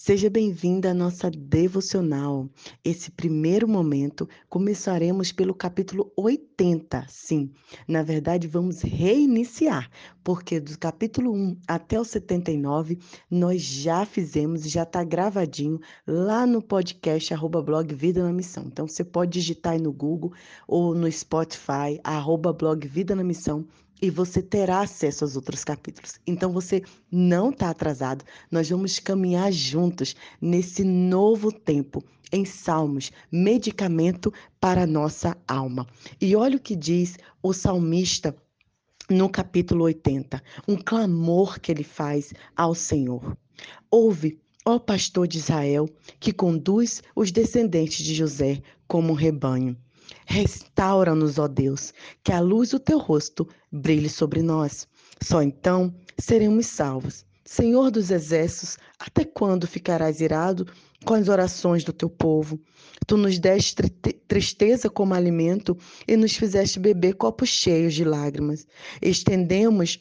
Seja bem-vinda à nossa devocional. Esse primeiro momento começaremos pelo capítulo 80. Sim, na verdade, vamos reiniciar, porque do capítulo 1 até o 79 nós já fizemos e já está gravadinho lá no podcast arroba blog Vida na Missão. Então você pode digitar aí no Google ou no Spotify, arroba blog Vida na Missão e você terá acesso aos outros capítulos. Então você não está atrasado. Nós vamos caminhar juntos nesse novo tempo em Salmos, medicamento para a nossa alma. E olha o que diz o salmista no capítulo 80, um clamor que ele faz ao Senhor. Ouve, ó pastor de Israel, que conduz os descendentes de José como um rebanho. Restaura-nos, ó Deus, que a luz do teu rosto brilhe sobre nós. Só então seremos salvos. Senhor dos exércitos, até quando ficarás irado com as orações do teu povo? Tu nos deste tristeza como alimento e nos fizeste beber copos cheios de lágrimas. Estendemos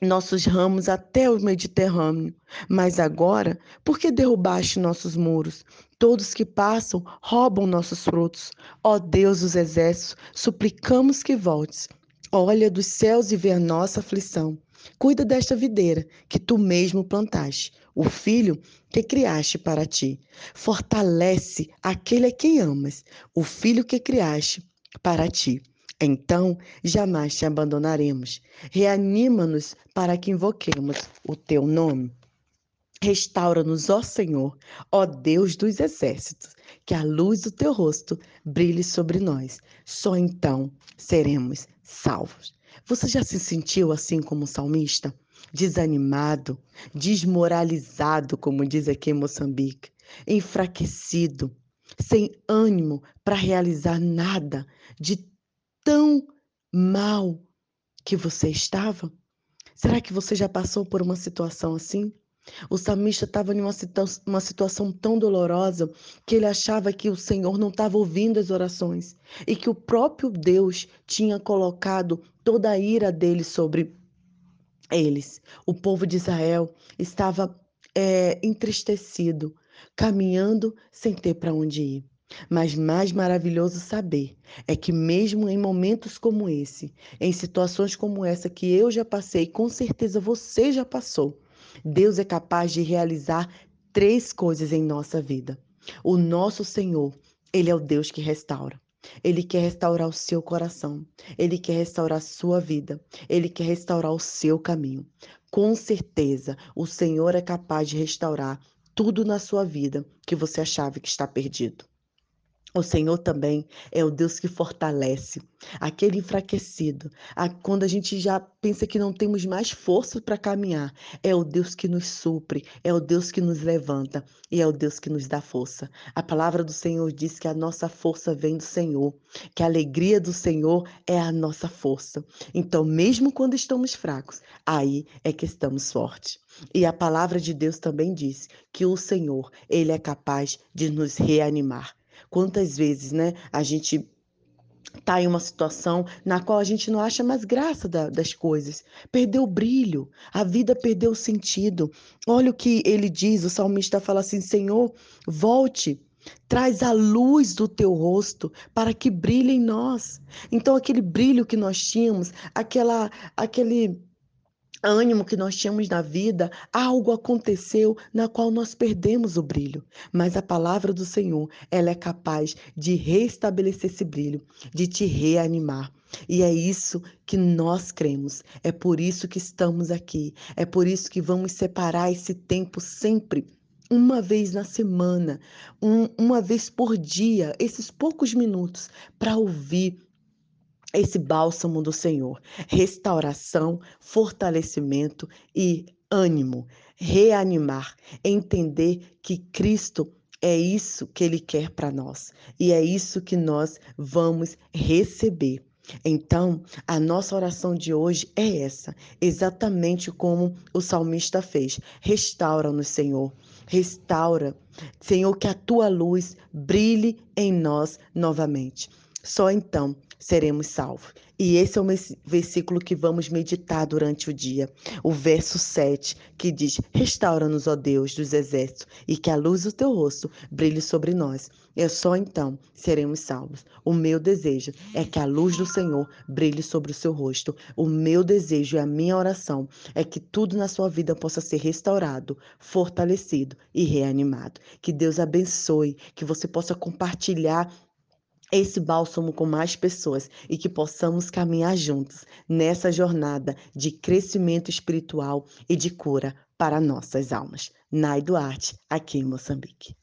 nossos ramos até o Mediterrâneo. Mas agora, por que derrubaste nossos muros? Todos que passam roubam nossos frutos. Ó Deus dos exércitos, suplicamos que voltes. Olha dos céus e vê a nossa aflição. Cuida desta videira que tu mesmo plantaste, o filho que criaste para ti. Fortalece aquele a quem amas, o filho que criaste para ti. Então jamais te abandonaremos. Reanima-nos para que invoquemos o teu nome. Restaura-nos, ó Senhor, ó Deus dos exércitos, que a luz do teu rosto brilhe sobre nós. Só então seremos salvos. Você já se sentiu assim como salmista? Desanimado, desmoralizado, como diz aqui em Moçambique, enfraquecido, sem ânimo para realizar nada de tão mal que você estava? Será que você já passou por uma situação assim? O salmista estava em situa uma situação tão dolorosa que ele achava que o Senhor não estava ouvindo as orações e que o próprio Deus tinha colocado toda a ira dele sobre eles. O povo de Israel estava é, entristecido, caminhando sem ter para onde ir. Mas mais maravilhoso saber é que, mesmo em momentos como esse, em situações como essa que eu já passei, com certeza você já passou, Deus é capaz de realizar três coisas em nossa vida. O nosso Senhor, Ele é o Deus que restaura. Ele quer restaurar o seu coração, ele quer restaurar a sua vida, ele quer restaurar o seu caminho. Com certeza, o Senhor é capaz de restaurar tudo na sua vida que você achava que está perdido. O Senhor também é o Deus que fortalece aquele enfraquecido. Quando a gente já pensa que não temos mais força para caminhar, é o Deus que nos supre, é o Deus que nos levanta e é o Deus que nos dá força. A palavra do Senhor diz que a nossa força vem do Senhor, que a alegria do Senhor é a nossa força. Então, mesmo quando estamos fracos, aí é que estamos fortes. E a palavra de Deus também diz que o Senhor, ele é capaz de nos reanimar. Quantas vezes, né, a gente está em uma situação na qual a gente não acha mais graça da, das coisas. Perdeu o brilho, a vida perdeu o sentido. Olha o que ele diz, o salmista fala assim: Senhor, volte. Traz a luz do teu rosto para que brilhe em nós. Então, aquele brilho que nós tínhamos, aquela, aquele ânimo que nós tínhamos na vida, algo aconteceu na qual nós perdemos o brilho. Mas a palavra do Senhor, ela é capaz de restabelecer esse brilho, de te reanimar. E é isso que nós cremos. É por isso que estamos aqui. É por isso que vamos separar esse tempo sempre uma vez na semana, um, uma vez por dia, esses poucos minutos, para ouvir esse bálsamo do Senhor, restauração, fortalecimento e ânimo, reanimar, entender que Cristo é isso que ele quer para nós e é isso que nós vamos receber. Então, a nossa oração de hoje é essa, exatamente como o salmista fez. Restaura-nos, Senhor. Restaura, Senhor, que a tua luz brilhe em nós novamente. Só então seremos salvos. E esse é o versículo que vamos meditar durante o dia. O verso 7, que diz: Restaura-nos, ó Deus dos exércitos, e que a luz do teu rosto brilhe sobre nós. E só então seremos salvos. O meu desejo é que a luz do Senhor brilhe sobre o seu rosto. O meu desejo e a minha oração é que tudo na sua vida possa ser restaurado, fortalecido e reanimado. Que Deus abençoe, que você possa compartilhar esse bálsamo com mais pessoas e que possamos caminhar juntos nessa jornada de crescimento espiritual e de cura para nossas almas. Nai Duarte, aqui em Moçambique.